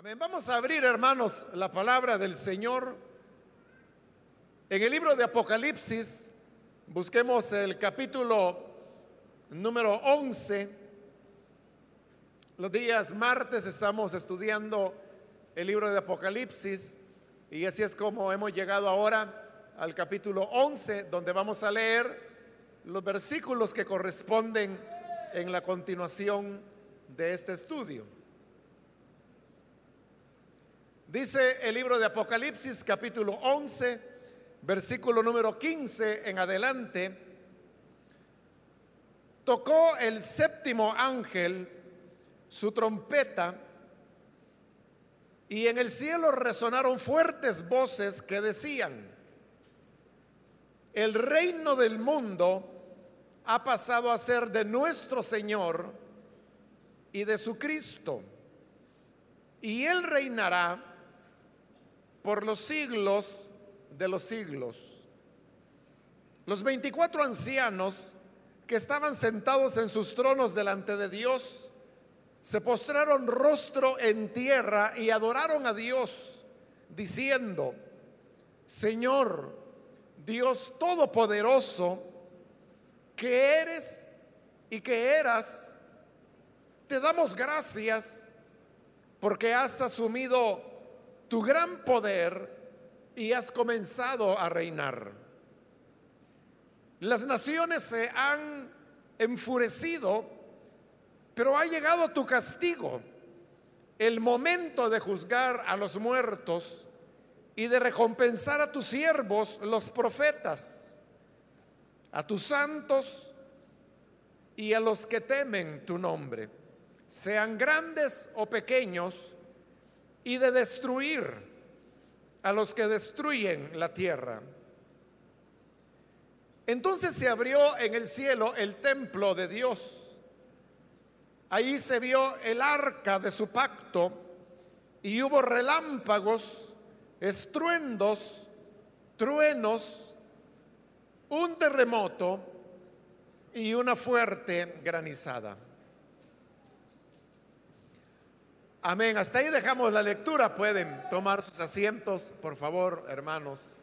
Amén. Vamos a abrir, hermanos, la palabra del Señor. En el libro de Apocalipsis, busquemos el capítulo número 11. Los días martes estamos estudiando el libro de Apocalipsis y así es como hemos llegado ahora al capítulo 11, donde vamos a leer los versículos que corresponden en la continuación de este estudio. Dice el libro de Apocalipsis capítulo 11, versículo número 15 en adelante, tocó el séptimo ángel su trompeta y en el cielo resonaron fuertes voces que decían, el reino del mundo ha pasado a ser de nuestro Señor y de su Cristo, y él reinará por los siglos de los siglos. Los 24 ancianos que estaban sentados en sus tronos delante de Dios, se postraron rostro en tierra y adoraron a Dios, diciendo, Señor, Dios Todopoderoso, que eres y que eras, te damos gracias porque has asumido tu gran poder y has comenzado a reinar. Las naciones se han enfurecido, pero ha llegado tu castigo, el momento de juzgar a los muertos y de recompensar a tus siervos, los profetas, a tus santos y a los que temen tu nombre, sean grandes o pequeños, y de destruir a los que destruyen la tierra. Entonces se abrió en el cielo el templo de Dios. Ahí se vio el arca de su pacto y hubo relámpagos, estruendos, truenos, un terremoto y una fuerte granizada. Amén. Hasta ahí dejamos la lectura. Pueden tomar sus asientos, por favor, hermanos.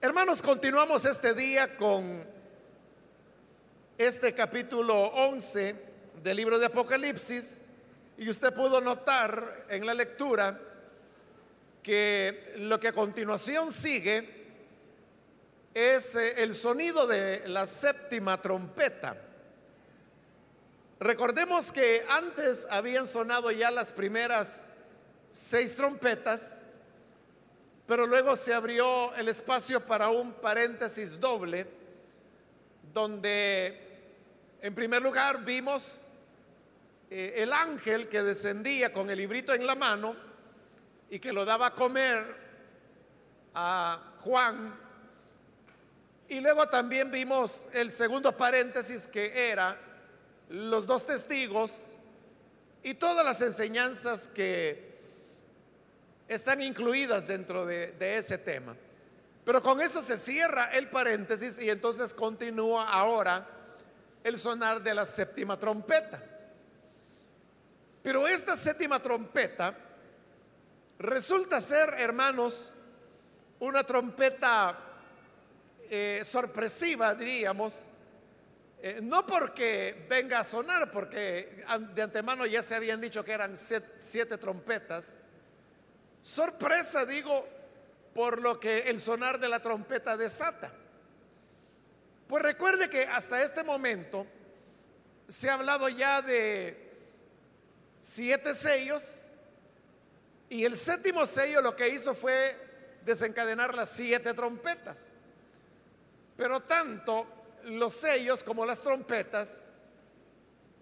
Hermanos, continuamos este día con este capítulo 11 del libro de Apocalipsis y usted pudo notar en la lectura que lo que a continuación sigue es eh, el sonido de la séptima trompeta. Recordemos que antes habían sonado ya las primeras seis trompetas, pero luego se abrió el espacio para un paréntesis doble, donde en primer lugar vimos eh, el ángel que descendía con el librito en la mano y que lo daba a comer a Juan y luego también vimos el segundo paréntesis que era los dos testigos y todas las enseñanzas que están incluidas dentro de, ese tema. Pero con eso se cierra el paréntesis y entonces continúa ahora el sonar de la séptima trompeta. Pero esta séptima trompeta resulta ser, hermanos, una trompeta eh, sorpresiva, diríamos, eh, no porque venga a sonar, porque de antemano ya se habían dicho que eran siete, trompetas. Sorpresa, digo, por lo que el sonar de la trompeta desata. Pues recuerde que hasta este momento se ha hablado ya de siete sellos y el séptimo sello lo que hizo fue desencadenar las siete trompetas. Pero tanto los sellos como las trompetas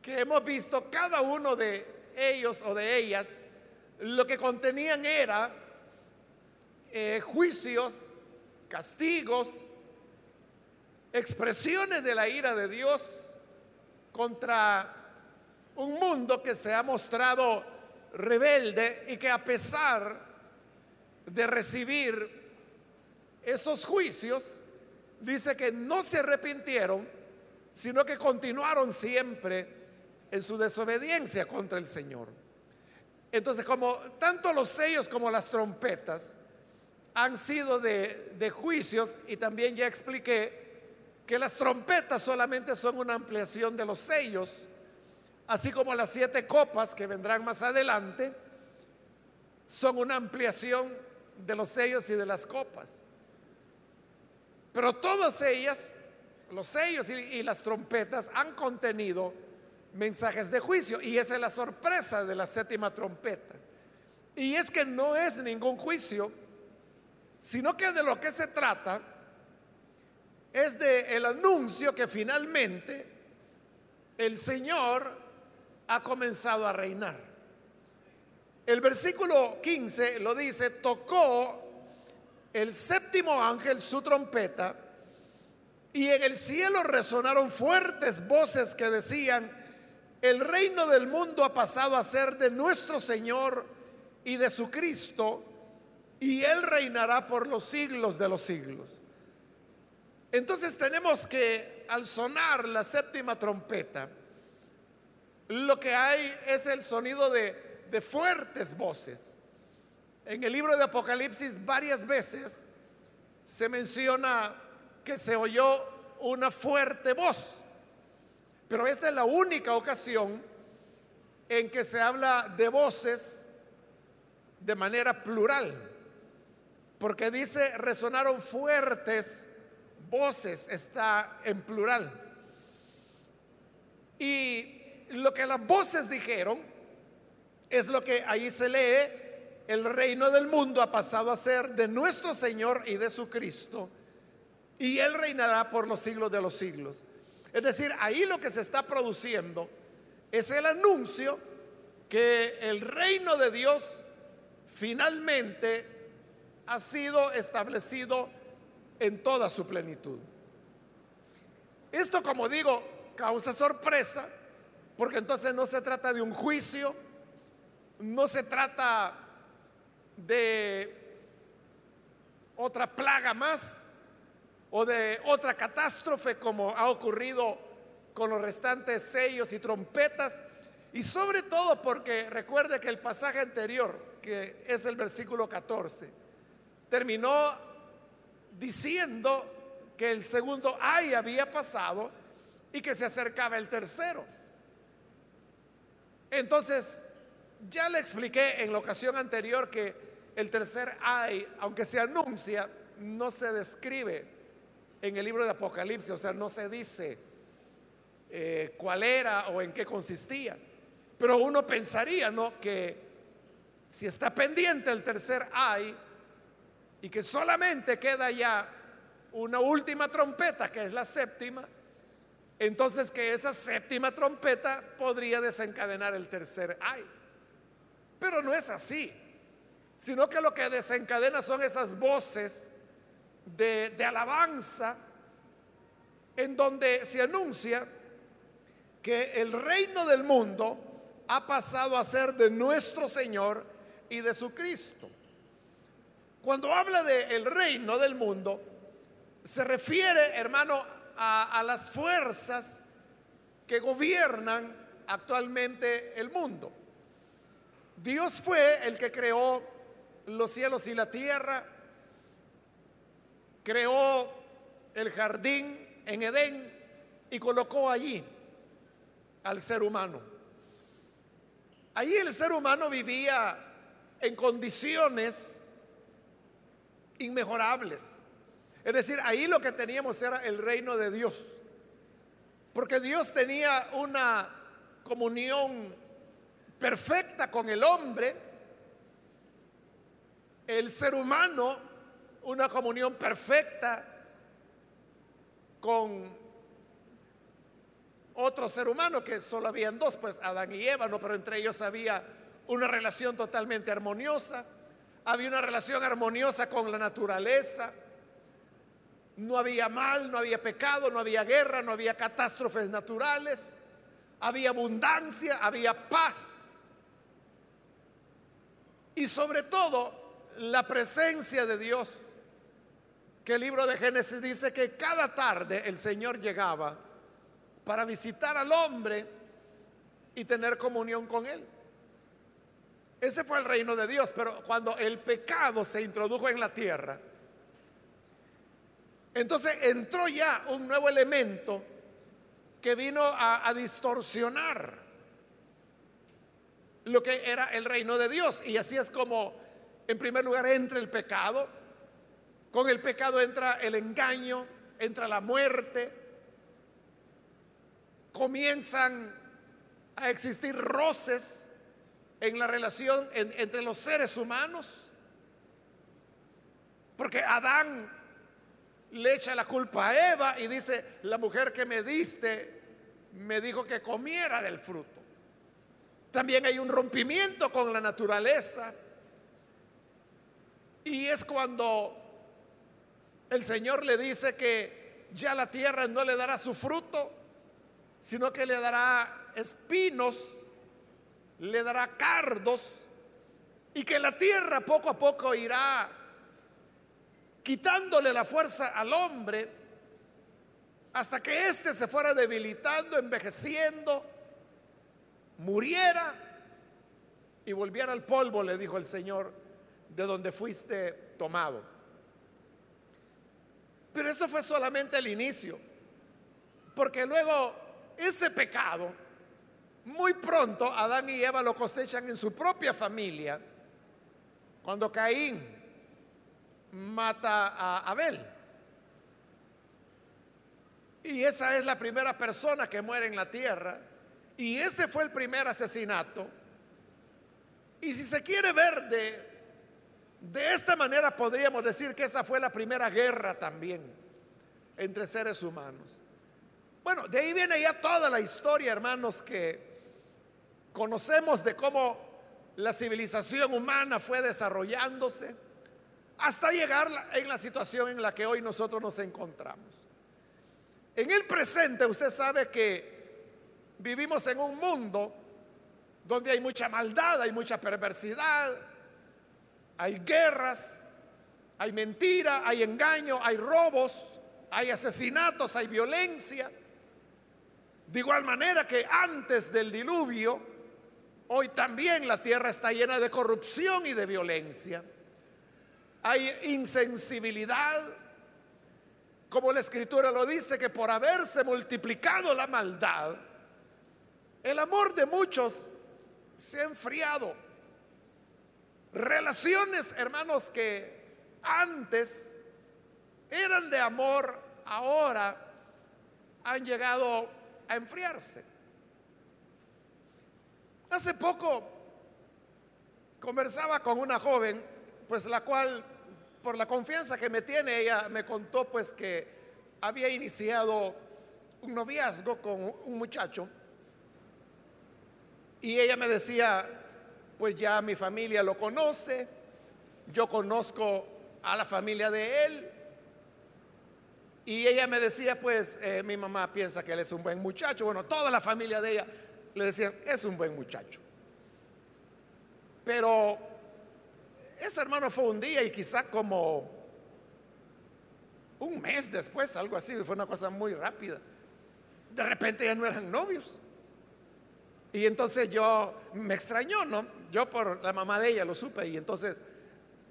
que hemos visto, cada uno de ellos o de ellas, lo que contenían era eh, juicios, castigos, expresiones de la ira de Dios contra un mundo que se ha mostrado rebelde y que a pesar de recibir esos juicios, dice que no se arrepintieron, sino que continuaron siempre en su desobediencia contra el Señor. Entonces, como tanto los sellos como las trompetas han sido de, de juicios, y también ya expliqué que las trompetas solamente son una ampliación de los sellos, así como las siete copas que vendrán más adelante, son una ampliación de los sellos y de las copas. Pero todas ellas, los sellos y, las trompetas, han contenido mensajes de juicio. Y esa es la sorpresa de la séptima trompeta. Y es que no es ningún juicio, sino que de lo que se trata es de anuncio que finalmente el Señor ha comenzado a reinar. El versículo 15 lo dice, tocó el séptimo ángel su trompeta y en el cielo resonaron fuertes voces que decían, el reino del mundo ha pasado a ser de nuestro Señor y de su Cristo, y Él reinará por los siglos de los siglos. Entonces tenemos que, al sonar la séptima trompeta, lo que hay es el sonido de, de fuertes voces. En el libro de Apocalipsis varias veces se menciona que se oyó una fuerte voz. Pero esta es la única ocasión en que se habla de voces de manera plural. Porque dice, resonaron fuertes voces, está en plural. Y lo que las voces dijeron es lo que ahí se lee, el reino del mundo ha pasado a ser de nuestro Señor y de su Cristo, y Él reinará por los siglos de los siglos. Es decir, ahí lo que se está produciendo es el anuncio que el reino de Dios finalmente ha sido establecido en toda su plenitud. Esto, como digo, causa sorpresa, porque entonces no se trata de un juicio, no se trata de otra plaga más, o de otra catástrofe como ha ocurrido con los restantes sellos y trompetas. Y sobre todo porque recuerde que el pasaje anterior, que es el versículo 14, terminó diciendo que el segundo ay había pasado y que se acercaba el tercero. Entonces, ya le expliqué en la ocasión anterior que el tercer ay, aunque se anuncia, no se describe en el libro de Apocalipsis, o sea, no se dice eh, cuál era o en qué consistía. Pero uno pensaría, ¿no? Que si está pendiente el tercer ay y que solamente queda ya una última trompeta, que es la séptima, entonces que esa séptima trompeta podría desencadenar el tercer ay. Pero no es así, sino que lo que desencadena son esas voces de, alabanza en donde se anuncia que el reino del mundo ha pasado a ser de nuestro Señor y de su Cristo. Cuando habla de el reino del mundo, se refiere, hermano, a, a, las fuerzas que gobiernan actualmente el mundo. Dios fue el que creó los cielos y la tierra, creó el jardín en Edén y colocó allí al ser humano. Allí el ser humano vivía en condiciones inmejorables. Es decir, ahí lo que teníamos era el reino de Dios. Porque Dios tenía una comunión perfecta con el hombre. El ser humano una comunión perfecta con otro ser humano, que solo habían dos, pues Adán y Eva, no, pero entre ellos había una relación totalmente armoniosa, había una relación armoniosa con la naturaleza, no había mal, no había pecado, no había guerra, no había catástrofes naturales, había abundancia, había paz. Y sobre todo, la presencia de Dios que el libro de Génesis dice que cada tarde el Señor llegaba para visitar al hombre y tener comunión con él. Ese fue el reino de Dios, pero cuando el pecado se introdujo en la tierra, entonces entró ya un nuevo elemento que vino a, a distorsionar lo que era el reino de Dios. Y así es como, en primer lugar, entra el pecado. Con el pecado entra el engaño, entra la muerte. Comienzan a existir roces en la relación entre los seres humanos. Porque Adán le echa la culpa a Eva y dice, la mujer que me diste me dijo que comiera del fruto. También hay un rompimiento con la naturaleza. Y es cuando el Señor le dice que ya la tierra no le dará su fruto, sino que le dará espinos, le dará cardos, y que la tierra poco a poco irá quitándole la fuerza al hombre hasta que éste se fuera debilitando, envejeciendo muriera y volviera al polvo, le dijo el Señor, de donde fuiste tomado. Pero eso fue solamente el inicio, porque luego ese pecado, muy pronto Adán y Eva lo cosechan en su propia familia, cuando Caín mata a Abel. Y esa es la primera persona que muere en la tierra y ese fue el primer asesinato. Y si se quiere ver de, de esta manera, podríamos decir que esa fue la primera guerra también entre seres humanos. Bueno, de ahí viene ya toda la historia, hermanos, que conocemos de cómo la civilización humana fue desarrollándose hasta llegar en la situación en la que hoy nosotros nos encontramos. En el presente usted sabe que Vivimos en un mundo donde hay mucha maldad, hay mucha perversidad, hay guerras, hay mentira, hay engaño, hay robos, hay asesinatos, hay violencia. De igual manera que antes del diluvio, hoy también la tierra está llena de corrupción y de violencia. Hay insensibilidad, como la escritura lo dice, que por haberse multiplicado la maldad, el amor de muchos se ha enfriado. Relaciones, hermanos, que antes eran de amor, ahora han llegado a enfriarse. Hace poco conversaba con una joven, pues la cual, por la confianza que me tiene, ella me contó pues que había iniciado un noviazgo con un muchacho y ella me decía, pues ya mi familia lo conoce, yo conozco a la familia de él. Y ella me decía, pues eh, mi mamá piensa que él es un buen muchacho. Bueno, toda la familia de ella le decían, es un buen muchacho. Pero ese hermano fue un día y quizá como un mes después, algo así, fue una cosa muy rápida. De repente ya no eran novios. Y entonces yo me extrañó, ¿no? Yo por la mamá de ella lo supe y entonces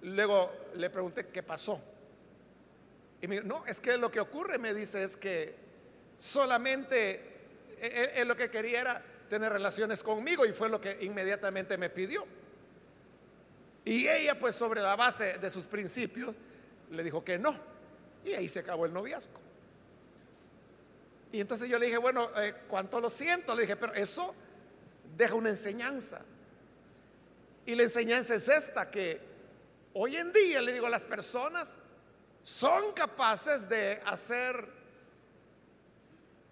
luego le pregunté qué pasó. Y me dijo, no, es que lo que ocurre, me dice, es que solamente él, lo que quería era tener relaciones conmigo y fue lo que inmediatamente me pidió. Y ella pues sobre la base de sus principios le dijo que no. Y ahí se acabó el noviazgo. Y entonces yo le dije, bueno, eh, ¿cuánto lo siento? Le dije, pero eso deja una enseñanza. Y la enseñanza es esta, que hoy en día, le digo, las personas son capaces de hacer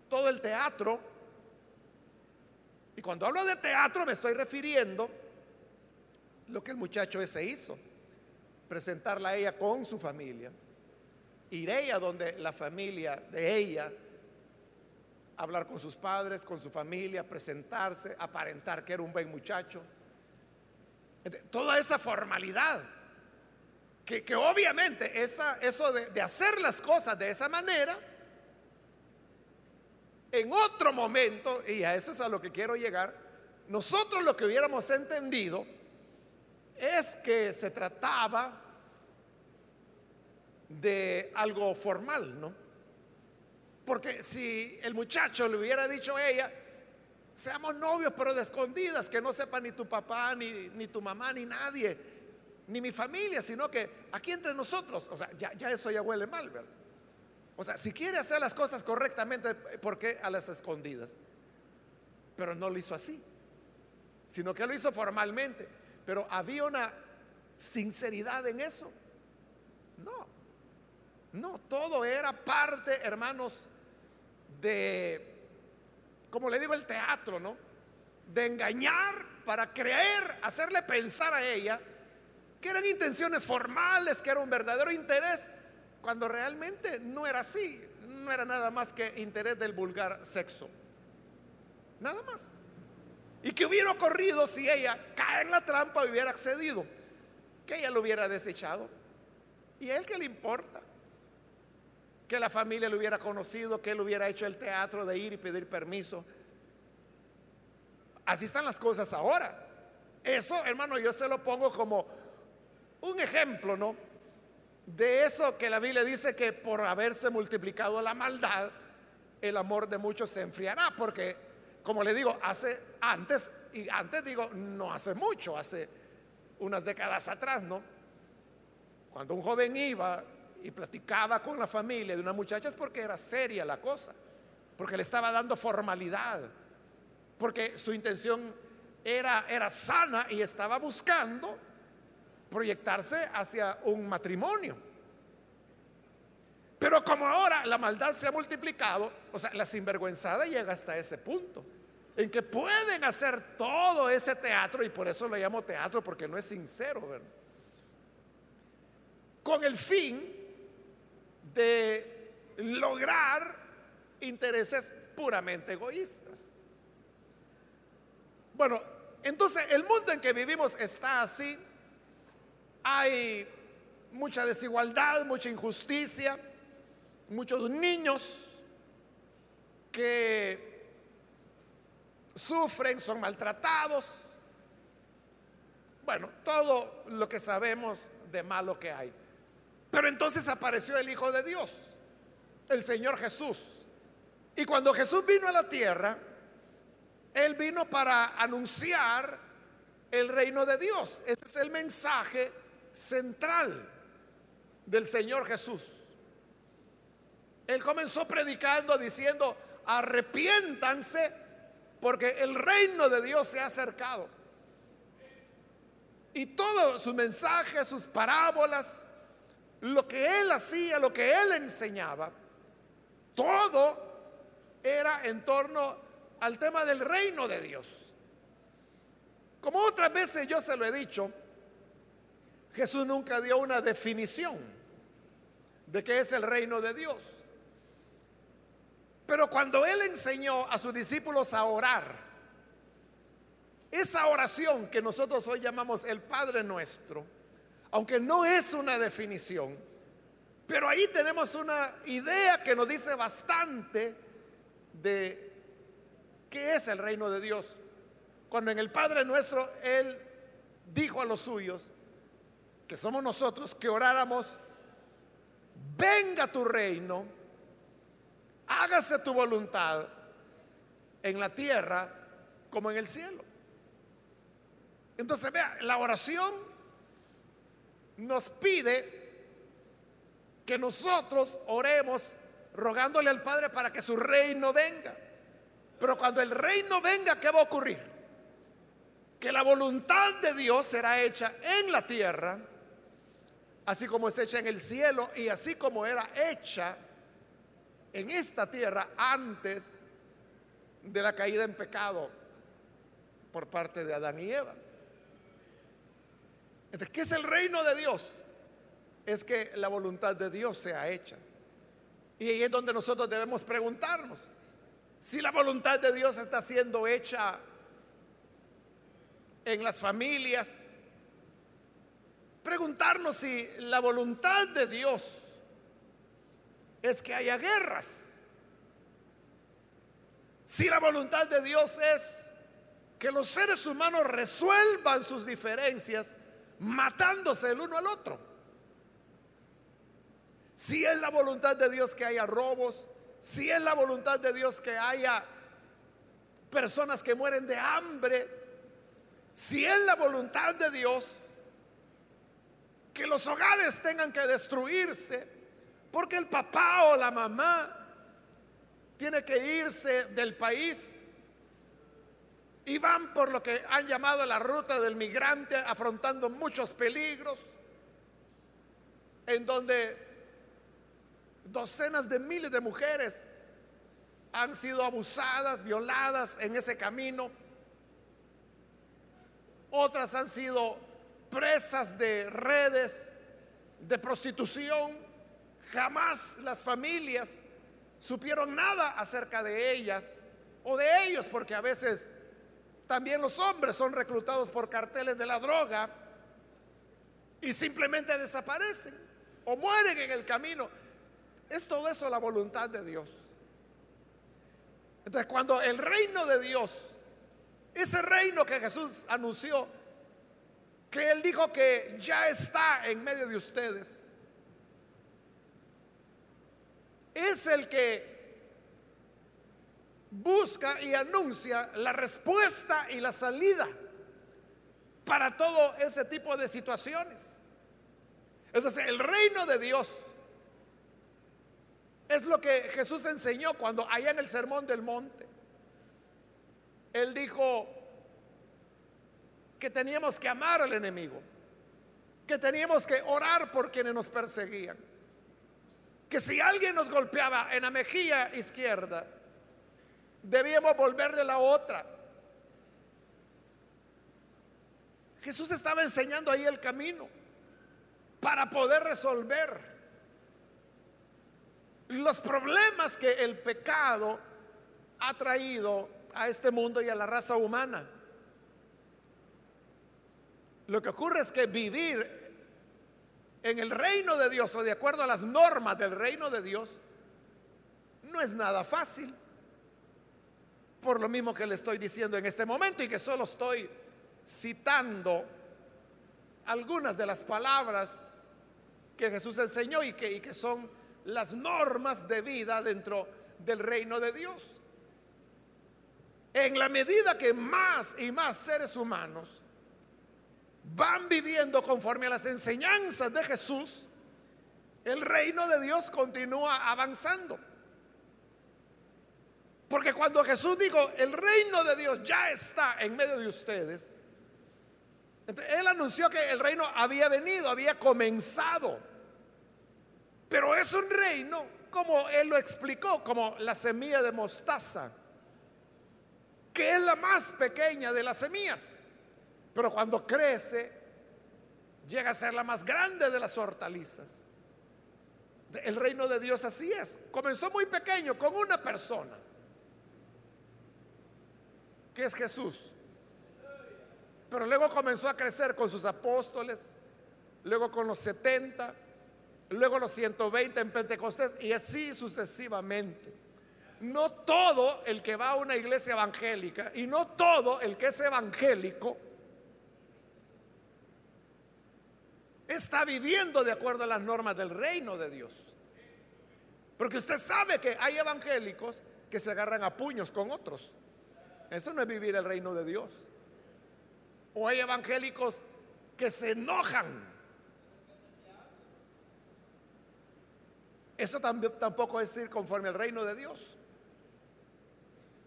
todo el teatro. Y cuando hablo de teatro me estoy refiriendo lo que el muchacho ese hizo, presentarla a ella con su familia, ir ella donde la familia de ella hablar con sus padres, con su familia, presentarse, aparentar que era un buen muchacho. Toda esa formalidad, que, obviamente esa, eso de, de hacer las cosas de esa manera, en otro momento, y a eso es a lo que quiero llegar, nosotros lo que hubiéramos entendido es que se trataba de algo formal, ¿no? Porque si el muchacho le hubiera dicho a ella, seamos novios pero de escondidas, que no sepa ni tu papá, ni, ni tu mamá, ni nadie, ni mi familia, sino que aquí entre nosotros, o sea, ya, ya eso ya huele mal, ¿verdad? O sea, si quiere hacer las cosas correctamente, ¿por qué a las escondidas? Pero no lo hizo así, sino que lo hizo formalmente. Pero había una sinceridad en eso. No, no, todo era parte, hermanos, de, como le digo, el teatro, ¿no? De engañar para creer, hacerle pensar a ella que eran intenciones formales, que era un verdadero interés, cuando realmente no era así, no era nada más que interés del vulgar sexo. Nada más. Y que hubiera ocurrido si ella cae en la trampa y hubiera accedido, que ella lo hubiera desechado. ¿Y a él qué le importa? Que la familia lo hubiera conocido, que él hubiera hecho el teatro de ir y pedir permiso. Así están las cosas ahora. Eso, hermano, yo se lo pongo como un ejemplo, ¿no? De eso que la Biblia dice que por haberse multiplicado la maldad, el amor de muchos se enfriará, porque como le digo, hace antes, y antes digo, no hace mucho, hace unas décadas atrás, ¿no? Cuando un joven iba y platicaba con la familia de una muchacha es porque era seria la cosa, porque le estaba dando formalidad, porque su intención era, era sana y estaba buscando proyectarse hacia un matrimonio. Pero como ahora la maldad se ha multiplicado, o sea, la sinvergüenzada llega hasta ese punto, en que pueden hacer todo ese teatro, y por eso lo llamo teatro, porque no es sincero. Con el fin de lograr intereses puramente egoístas. Bueno, entonces el mundo en que vivimos está así hay mucha desigualdad, mucha injusticia, muchos niños que sufren, son maltratados. Bueno, todo lo que sabemos de malo que hay. Pero entonces apareció el Hijo de Dios, el Señor Jesús. Y cuando Jesús vino a la tierra, Él vino para anunciar el reino de Dios. Ese es el mensaje central del Señor Jesús. Él comenzó predicando diciendo, arrepiéntanse porque el reino de Dios se ha acercado. Y todo su mensaje, sus parábolas, lo que él hacía, lo que él enseñaba, todo era en torno al tema del reino de Dios. Como otras veces yo se lo he dicho, Jesús nunca dio una definición de qué es el reino de Dios. Pero cuando Él enseñó a sus discípulos a orar, esa oración que nosotros hoy llamamos el Padre nuestro, aunque no es una definición, pero ahí tenemos una idea que nos dice bastante de qué es el reino de Dios. Cuando en el Padre nuestro Él dijo a los suyos, que somos nosotros, que oráramos, venga tu reino, hágase tu voluntad en la tierra como en el cielo. Entonces, vea, la oración nos pide que nosotros oremos rogándole al Padre para que su reino venga. Pero cuando el reino venga, ¿qué va a ocurrir? Que la voluntad de Dios será hecha en la tierra así como es hecha en el cielo y así como era hecha en esta tierra antes de la caída en pecado por parte de Adán y Eva. ¿Qué es el reino de Dios? Es que la voluntad de Dios sea hecha. Y ahí es donde nosotros debemos preguntarnos si la voluntad de Dios está siendo hecha en las familias, preguntarnos si la voluntad de Dios es que haya guerras. Si la voluntad de Dios es que los seres humanos resuelvan sus diferencias matándose el uno al otro. Si es la voluntad de Dios que haya robos, si es la voluntad de Dios que haya personas que mueren de hambre, si es la voluntad de Dios que los hogares tengan que destruirse, porque el papá o la mamá tiene que irse del país y van por lo que han llamado la ruta del migrante, afrontando muchos peligros, en donde docenas de miles de mujeres han sido abusadas, violadas en ese camino. Otras han sido presas de redes de prostitución. Jamás las familias supieron nada acerca de ellas o de ellos, porque a veces también los hombres son reclutados por carteles de la droga y simplemente desaparecen o mueren en el camino. Es todo eso la voluntad de Dios. Entonces, cuando el reino de Dios, ese reino que Jesús anunció, que Él dijo que ya está en medio de ustedes, es el que busca y anuncia la respuesta y la salida para todo ese tipo de situaciones. Entonces, el reino de Dios es lo que Jesús enseñó cuando allá en el Sermón del Monte. Él dijo que teníamos que amar al enemigo, que teníamos que orar por quienes nos perseguían, que si alguien nos golpeaba en la mejilla izquierda, debíamos volverle la otra. Jesús estaba enseñando ahí el camino para poder resolver los problemas que el pecado ha traído a este mundo y a la raza humana. Lo que ocurre es que vivir en el reino de Dios o de acuerdo a las normas del reino de Dios no es nada fácil. Por lo mismo que le estoy diciendo en este momento y que solo estoy citando algunas de las palabras que Jesús enseñó y que, y que son las normas de vida dentro del reino de Dios. En la medida que más y más seres humanos van viviendo conforme a las enseñanzas de Jesús, el reino de Dios continúa avanzando. Porque cuando Jesús dijo, el reino de Dios ya está en medio de ustedes, él anunció que el reino había venido, había comenzado. Pero es un reino, como él lo explicó, como la semilla de mostaza, que es la más pequeña de las semillas. Pero cuando crece, llega a ser la más grande de las hortalizas. El reino de Dios así es. Comenzó muy pequeño con una persona, que es Jesús. Pero luego comenzó a crecer con sus apóstoles, luego con los 70, luego los 120 en Pentecostés y así sucesivamente. No todo el que va a una iglesia evangélica y no todo el que es evangélico está viviendo de acuerdo a las normas del reino de Dios. Porque usted sabe que hay evangélicos que se agarran a puños con otros. Eso no es vivir el reino de Dios. O hay evangélicos que se enojan Eso tampoco es ir conforme al reino de Dios.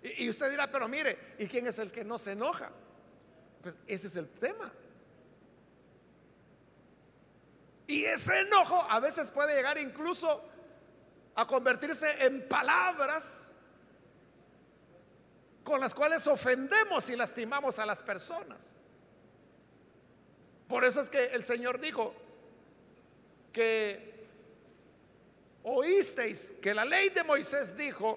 Y, usted dirá, pero mire, ¿y quién es el que no se enoja? Pues ese es el tema. Y ese enojo a veces puede llegar incluso a convertirse en palabras con las cuales ofendemos y lastimamos a las personas. Por eso es que el Señor dijo que oísteis que la ley de Moisés dijo,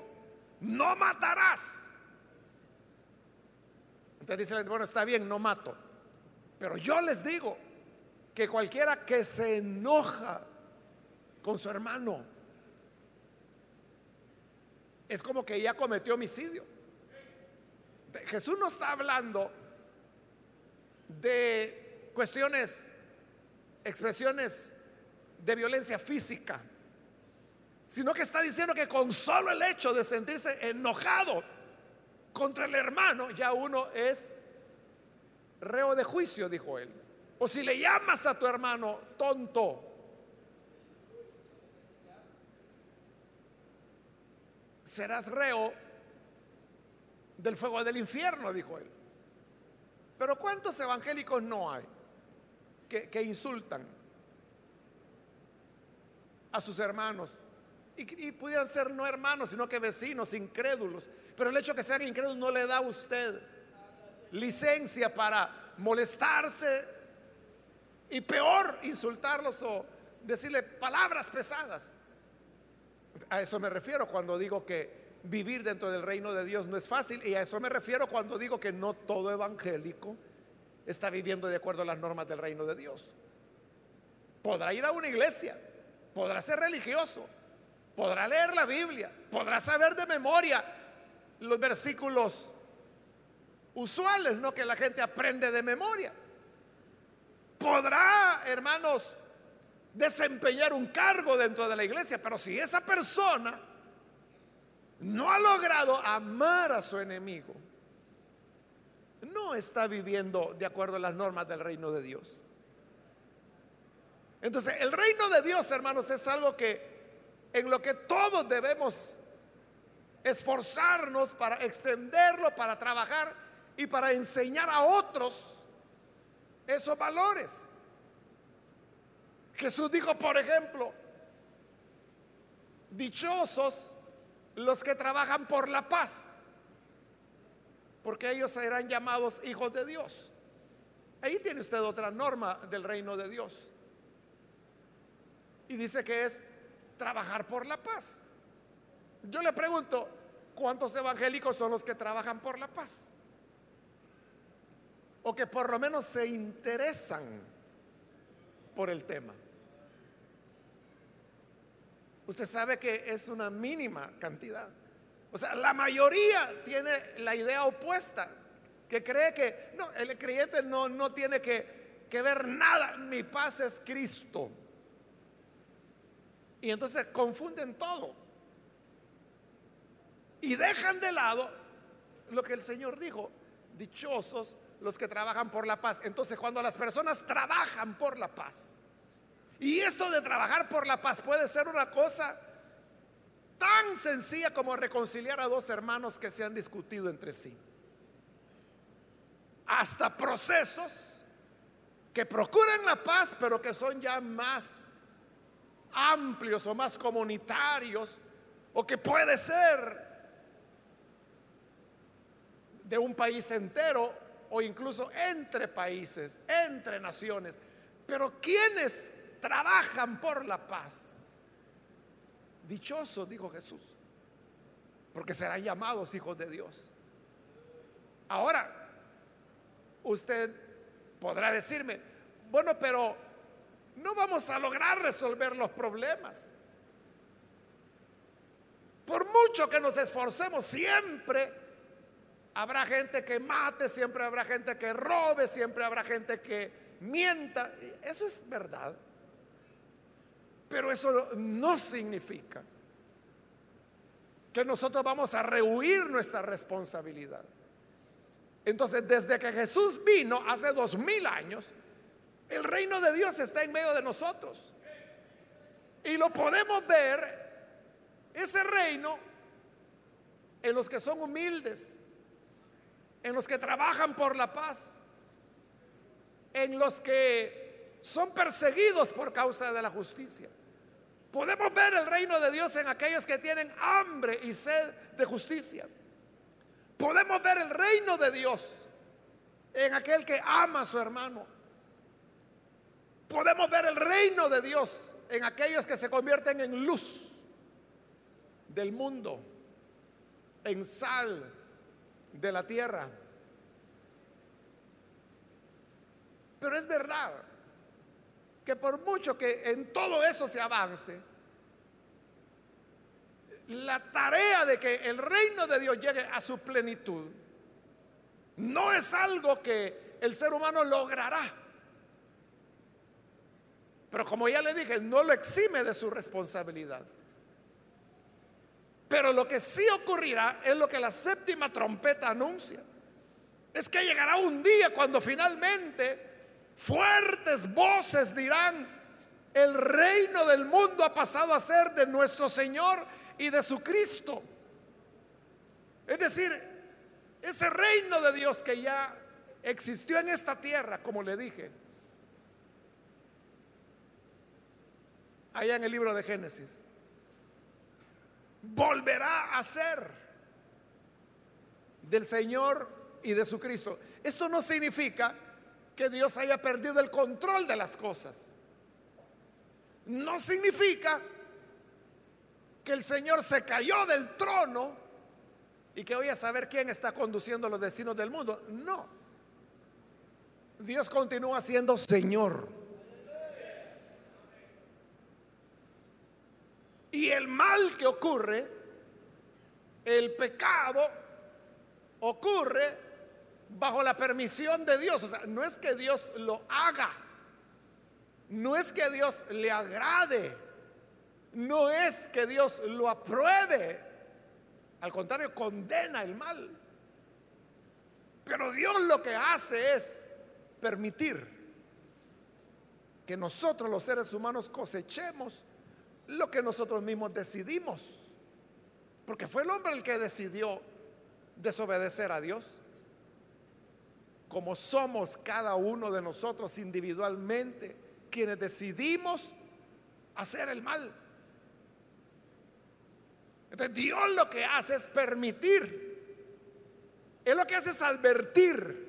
no matarás. Entonces dice, bueno, está bien, no mato. Pero yo les digo que cualquiera que se enoja con su hermano es como que ya cometió homicidio. Jesús no está hablando de cuestiones, expresiones de violencia física, sino que está diciendo que con solo el hecho de sentirse enojado contra el hermano, ya uno es reo de juicio, dijo él. O si le llamas a tu hermano tonto, serás reo del fuego del infierno, dijo él. Pero ¿cuántos evangélicos no hay que, insultan a sus hermanos? Y, y, pudieran ser no hermanos, sino que vecinos, incrédulos. Pero el hecho de que sean incrédulos no le da a usted licencia para molestarse y peor insultarlos o decirle palabras pesadas. A eso me refiero cuando digo que vivir dentro del reino de Dios no es fácil y a eso me refiero cuando digo que no todo evangélico está viviendo de acuerdo a las normas del reino de Dios. Podrá ir a una iglesia, podrá ser religioso, podrá leer la Biblia, podrá saber de memoria los versículos usuales, no que la gente aprende de memoria. Podrá, hermanos, desempeñar un cargo dentro de la iglesia, pero si esa persona no ha logrado amar a su enemigo, no está viviendo de acuerdo a las normas del reino de Dios. Entonces, el reino de Dios, hermanos, es algo que en lo que todos debemos esforzarnos para extenderlo, para trabajar y para enseñar a otros esos valores. Jesús dijo, por ejemplo, dichosos los que trabajan por la paz, porque ellos serán llamados hijos de Dios. Ahí tiene usted otra norma del reino de Dios. Y dice que es trabajar por la paz. Yo le pregunto, ¿cuántos evangélicos son los que trabajan por la paz? O que por lo menos se interesan por el tema. Usted sabe que es una mínima cantidad. O sea, la mayoría tiene la idea opuesta, que cree que, no, el creyente no, no tiene que, que ver nada, mi paz es Cristo. Y entonces confunden todo. Y dejan de lado lo que el Señor dijo, dichosos los que trabajan por la paz. Entonces cuando las personas trabajan por la paz, y esto de trabajar por la paz puede ser una cosa tan sencilla como reconciliar a dos hermanos que se han discutido entre sí. Hasta procesos que procuran la paz, pero que son ya más amplios o más comunitarios, o que puede ser de un país entero o incluso entre países, entre naciones. Pero ¿quiénes trabajan por la paz. Dichosos, dijo Jesús, porque serán llamados hijos de Dios. Ahora, usted podrá decirme, bueno, pero no vamos a lograr resolver los problemas. Por mucho que nos esforcemos, siempre habrá gente que mate, siempre habrá gente que robe, siempre habrá gente que mienta. Eso es verdad. Pero eso no significa que nosotros vamos a rehuir nuestra responsabilidad. Entonces, desde que Jesús vino hace dos mil años, el reino de Dios está en medio de nosotros. Y lo podemos ver, ese reino, en los que son humildes, en los que trabajan por la paz, en los que son perseguidos por causa de la justicia. Podemos ver el reino de Dios en aquellos que tienen hambre y sed de justicia. Podemos ver el reino de Dios en aquel que ama a su hermano. Podemos ver el reino de Dios en aquellos que se convierten en luz del mundo, en sal de la tierra. Pero es verdad que por mucho que en todo eso se avance, la tarea de que el reino de Dios llegue a su plenitud No es algo que el ser humano logrará. Pero como ya le dije, no lo exime de su responsabilidad. Pero lo que sí ocurrirá es lo que la séptima trompeta anuncia. Es que llegará un día cuando finalmente fuertes voces dirán, el reino del mundo ha pasado a ser de nuestro Señor y de su Cristo. Es decir, ese reino de Dios que ya existió en esta tierra, como le dije, allá en el libro de Génesis, volverá a ser del Señor y de su Cristo. Esto no significa que Dios haya perdido el control de las cosas. No significa que el Señor se cayó del trono y que voy a saber quién está conduciendo los destinos del mundo. No. Dios continúa siendo Señor. Y el mal que ocurre, el pecado, ocurre bajo la permisión de Dios. O sea, no es que Dios lo haga, no es que Dios le agrade, no es que Dios lo apruebe. Al contrario, condena el mal. Pero Dios lo que hace es permitir que nosotros los seres humanos cosechemos lo que nosotros mismos decidimos. Porque fue el hombre el que decidió desobedecer a Dios. Como somos cada uno de nosotros individualmente quienes decidimos hacer el mal. Entonces Dios lo que hace es permitir. Él lo que hace es advertir.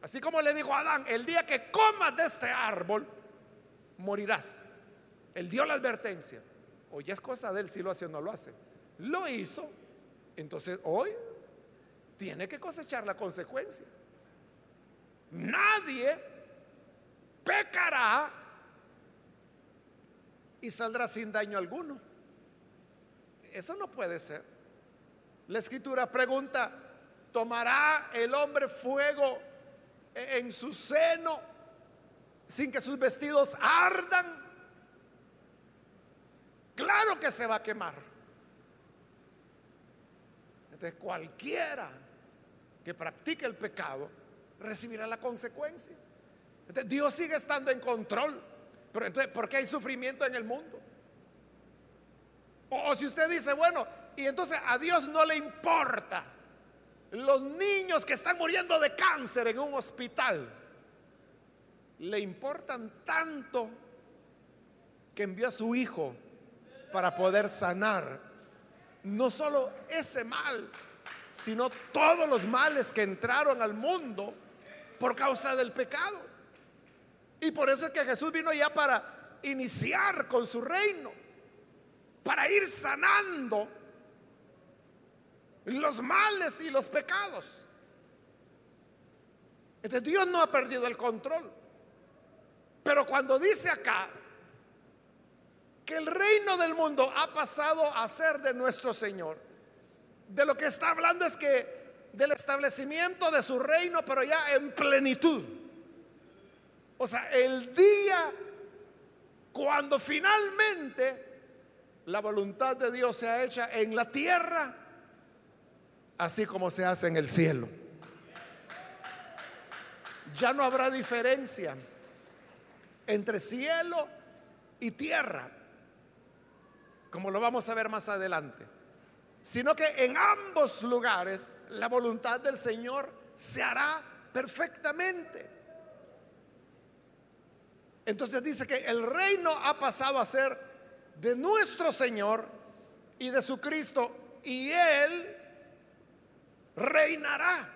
Así como le dijo a Adán, el día que comas de este árbol, morirás. Él dio la advertencia. Hoy es cosa de él si lo hace o no lo hace. Lo hizo. Entonces hoy tiene que cosechar la consecuencia. Nadie pecará y saldrá sin daño alguno. Eso no puede ser. La escritura pregunta, ¿tomará el hombre fuego en su seno sin que sus vestidos ardan? Claro que se va a quemar. Entonces cualquiera que practique el pecado recibirá la consecuencia. Dios sigue estando en control. Pero entonces, ¿por qué hay sufrimiento en el mundo? O, o si usted dice, bueno, y entonces a Dios no le importa los niños que están muriendo de cáncer en un hospital. Le importan tanto que envió a su hijo para poder sanar no solo ese mal, sino todos los males que entraron al mundo por causa del pecado. Y por eso es que Jesús vino ya para iniciar con su reino, para ir sanando los males y los pecados. Entonces Dios no ha perdido el control. Pero cuando dice acá que el reino del mundo ha pasado a ser de nuestro Señor. De lo que está hablando es que del establecimiento de su reino, pero ya en plenitud. O sea, el día cuando finalmente la voluntad de Dios se ha hecha en la tierra, así como se hace en el cielo. Ya no habrá diferencia entre cielo y tierra como lo vamos a ver más adelante, sino que en ambos lugares la voluntad del Señor se hará perfectamente. Entonces dice que el reino ha pasado a ser de nuestro Señor y de su Cristo, y Él reinará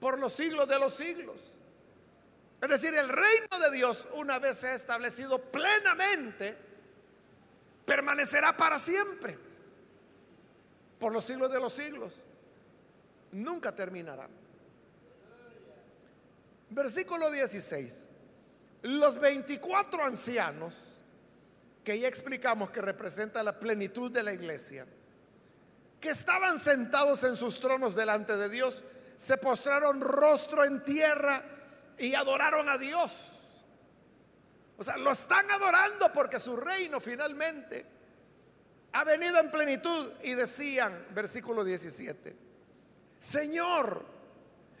por los siglos de los siglos. Es decir, el reino de Dios, una vez establecido plenamente, permanecerá para siempre, por los siglos de los siglos. Nunca terminará. Versículo 16. Los 24 ancianos, que ya explicamos que representa la plenitud de la iglesia, que estaban sentados en sus tronos delante de Dios, se postraron rostro en tierra y adoraron a Dios. O sea, lo están adorando porque su reino finalmente ha venido en plenitud. Y decían, versículo 17, Señor,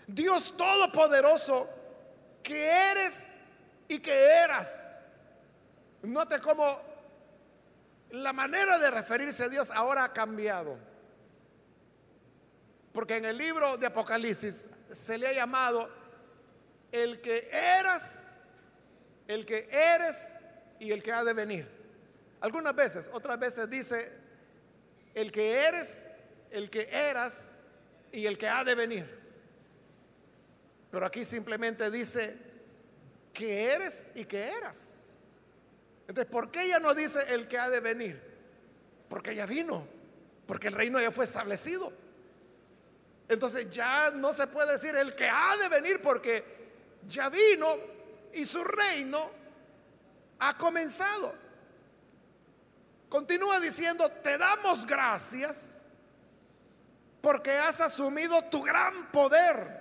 Dios Todopoderoso, que eres y que eras. Note cómo la manera de referirse a Dios ahora ha cambiado. Porque en el libro de Apocalipsis se le ha llamado el que eras, el que eres y el que ha de venir. Algunas veces, otras veces dice el que eres, el que eras y el que ha de venir. Pero aquí simplemente dice que eres y que eras. Entonces, ¿por qué ella no dice el que ha de venir? Porque ya vino, porque el reino ya fue establecido. Entonces ya no se puede decir el que ha de venir porque ya vino y su reino ha comenzado. Continúa diciendo, te damos gracias porque has asumido tu gran poder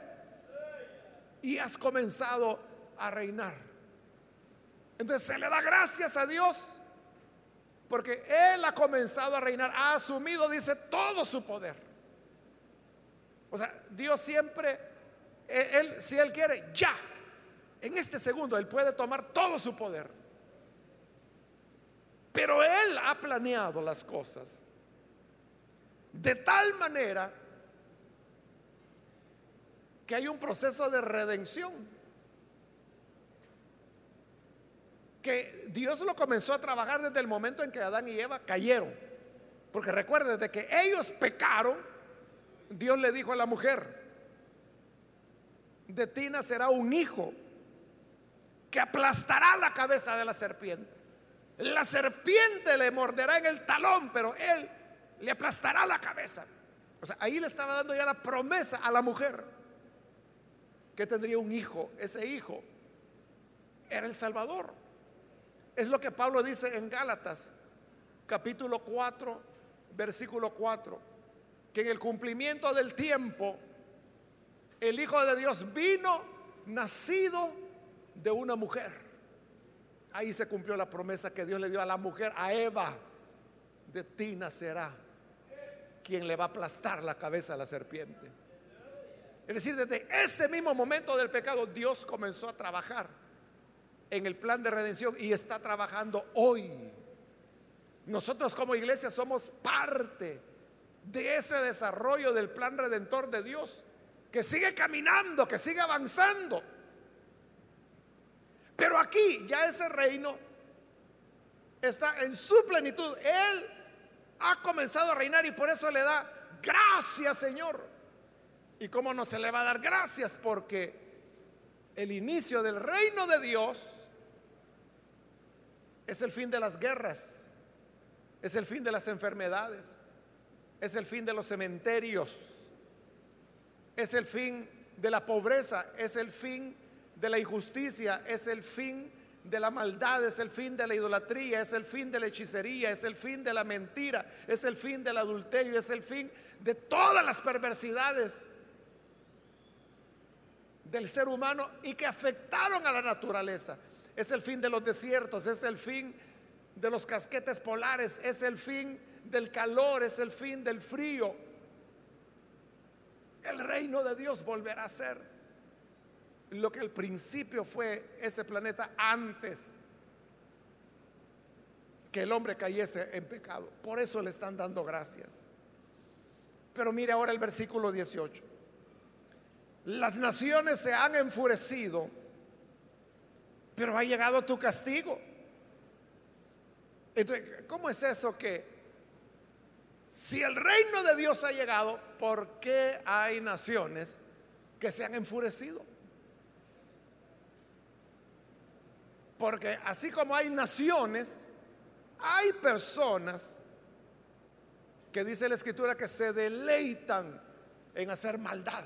y has comenzado a reinar. Entonces se le da gracias a Dios porque Él ha comenzado a reinar, ha asumido, dice, todo su poder. O sea, Dios siempre, Él, si Él quiere, ya, en este segundo, Él puede tomar todo su poder. Pero Él ha planeado las cosas de tal manera que hay un proceso de redención. Que Dios lo comenzó a trabajar desde el momento en que Adán y Eva cayeron. Porque recuerden, desde que ellos pecaron, Dios le dijo a la mujer, de ti nacerá un hijo que aplastará la cabeza de la serpiente. La serpiente le morderá en el talón, pero él le aplastará la cabeza. O sea, ahí le estaba dando ya la promesa a la mujer que tendría un hijo. Ese hijo era el Salvador. Es lo que Pablo dice en Gálatas, capítulo 4, versículo 4 que en el cumplimiento del tiempo el Hijo de Dios vino nacido de una mujer. Ahí se cumplió la promesa que Dios le dio a la mujer, a Eva, de ti nacerá quien le va a aplastar la cabeza a la serpiente. Es decir, desde ese mismo momento del pecado Dios comenzó a trabajar en el plan de redención y está trabajando hoy. Nosotros como iglesia somos parte de ese desarrollo del plan redentor de Dios, que sigue caminando, que sigue avanzando. Pero aquí ya ese reino está en su plenitud. Él ha comenzado a reinar y por eso le da gracias, Señor. ¿Y cómo no se le va a dar gracias? Porque el inicio del reino de Dios es el fin de las guerras, es el fin de las enfermedades, es el fin de los cementerios, es el fin de la pobreza, es el fin de la injusticia, es el fin de la maldad, es el fin de la idolatría, es el fin de la hechicería, es el fin de la mentira, es el fin del adulterio, es el fin de todas las perversidades del ser humano y que afectaron a la naturaleza. Es el fin de los desiertos, es el fin de los casquetes polares, es el fin del calor, es el fin del frío. El reino de Dios volverá a ser lo que al principio fue este planeta antes que el hombre cayese en pecado. Por eso le están dando gracias. Pero mire ahora el versículo 18. Las naciones se han enfurecido, pero ha llegado tu castigo. Entonces, ¿cómo es eso que si el reino de Dios ha llegado, ¿por qué hay naciones que se han enfurecido? Porque así como hay naciones, hay personas que dice la escritura que se deleitan en hacer maldad.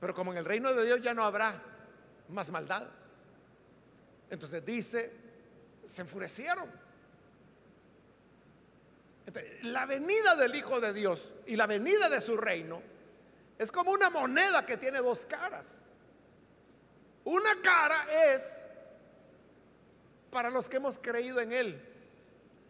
Pero como en el reino de Dios ya no habrá más maldad, entonces dice, se enfurecieron la venida del Hijo de Dios y la venida de su reino Es como una moneda que tiene dos caras. Una cara es para los que hemos creído en Él,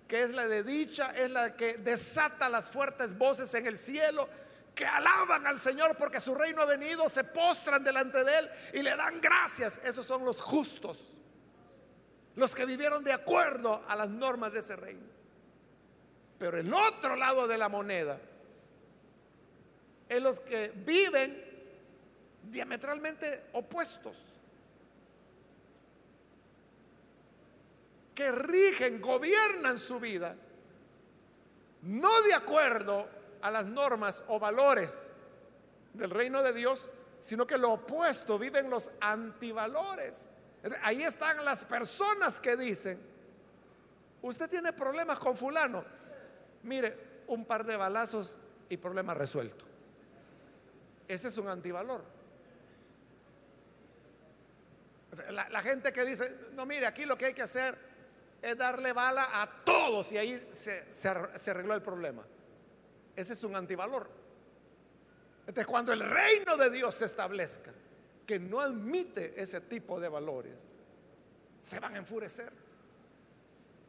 que es la de dicha, es la que desata las fuertes voces en el cielo, que alaban al Señor porque su reino ha venido, se postran delante de Él y le dan gracias. Esos son los justos, los que vivieron de acuerdo a las normas de ese reino. Pero el otro lado de la moneda es los que viven diametralmente opuestos. Que rigen, gobiernan su vida, no de acuerdo a las normas o valores del reino de Dios, sino que lo opuesto, viven los antivalores. Ahí están las personas que dicen, usted tiene problemas con fulano, mire, un par de balazos y problema resuelto. Ese es un antivalor. La, gente que dice, no, mire, aquí lo que hay que hacer es darle bala a todos y ahí se, se arregló el problema. Ese es un antivalor. Entonces, cuando el reino de Dios se establezca, que no admite ese tipo de valores, se van a enfurecer.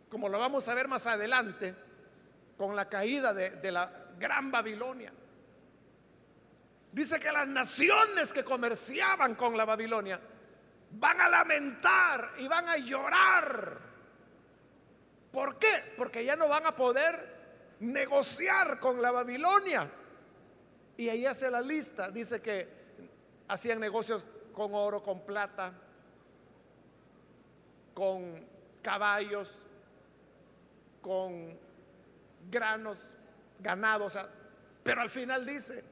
Como lo vamos a ver más adelante con la caída de, de la gran Babilonia. Dice que las naciones que comerciaban con la Babilonia van a lamentar y van a llorar. ¿Por qué? Porque ya no van a poder negociar con la Babilonia. Y ahí hace la lista. Dice que hacían negocios con oro, con plata, con caballos, con granos, ganados. Pero al final dice,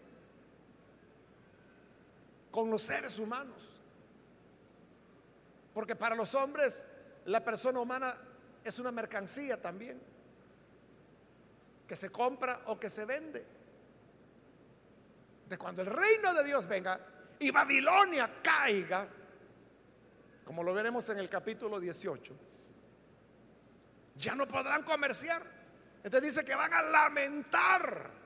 con los seres humanos. Porque para los hombres la persona humana es una mercancía también, que se compra o que se vende. De cuando el reino de Dios venga y Babilonia caiga, como lo veremos en el capítulo 18, ya no podrán comerciar. Entonces dice que van a lamentar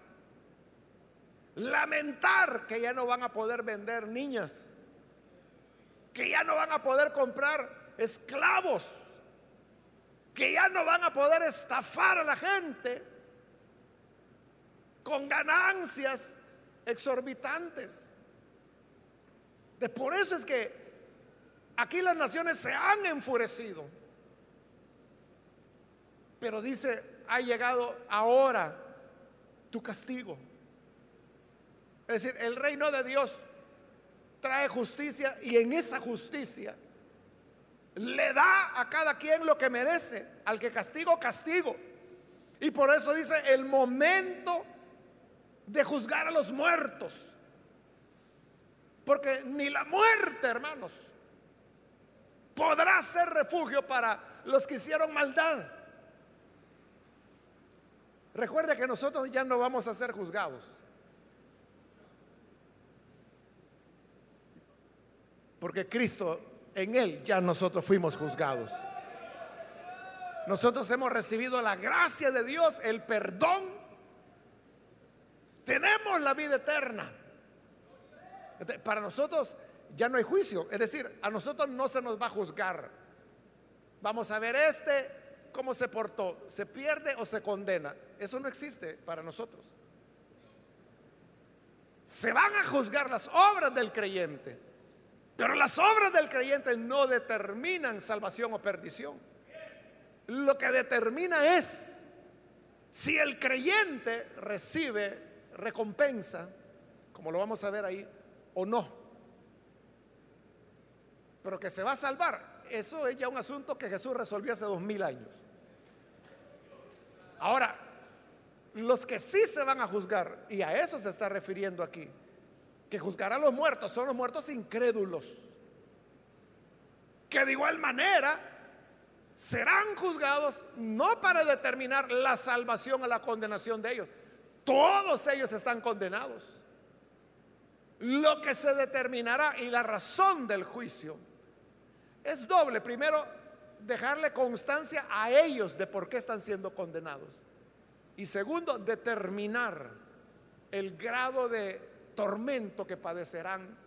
lamentar que ya no van a poder vender niñas, que ya no van a poder comprar esclavos, que ya no van a poder estafar a la gente con ganancias exorbitantes. De por eso es que aquí las naciones se han enfurecido. Pero dice, ha llegado ahora tu castigo. Es decir, el reino de Dios trae justicia y en esa justicia le da a cada quien lo que merece. Al que castigo, castigo. Y por eso dice el momento de juzgar a los muertos. Porque ni la muerte, hermanos, podrá ser refugio para los que hicieron maldad. Recuerde que nosotros ya no vamos a ser juzgados. Porque Cristo, en Él ya nosotros fuimos juzgados. Nosotros hemos recibido la gracia de Dios, el perdón. Tenemos la vida eterna. Para nosotros ya no hay juicio. Es decir, a nosotros no se nos va a juzgar. Vamos a ver este, cómo se portó. ¿Se pierde o se condena? Eso no existe para nosotros. Se van a juzgar las obras del creyente. Pero las obras del creyente no determinan salvación o perdición. Lo que determina es si el creyente recibe recompensa, como lo vamos a ver ahí, o no. Pero que se va a salvar, eso es ya un asunto que Jesús resolvió hace dos mil años. Ahora, los que sí se van a juzgar, y a eso se está refiriendo aquí, que juzgará a los muertos son los muertos incrédulos, que de igual manera serán juzgados no para determinar la salvación o la condenación de ellos, todos ellos están condenados. Lo que se determinará y la razón del juicio es doble. Primero, dejarle constancia a ellos de por qué están siendo condenados. Y segundo, determinar el grado de tormento que padecerán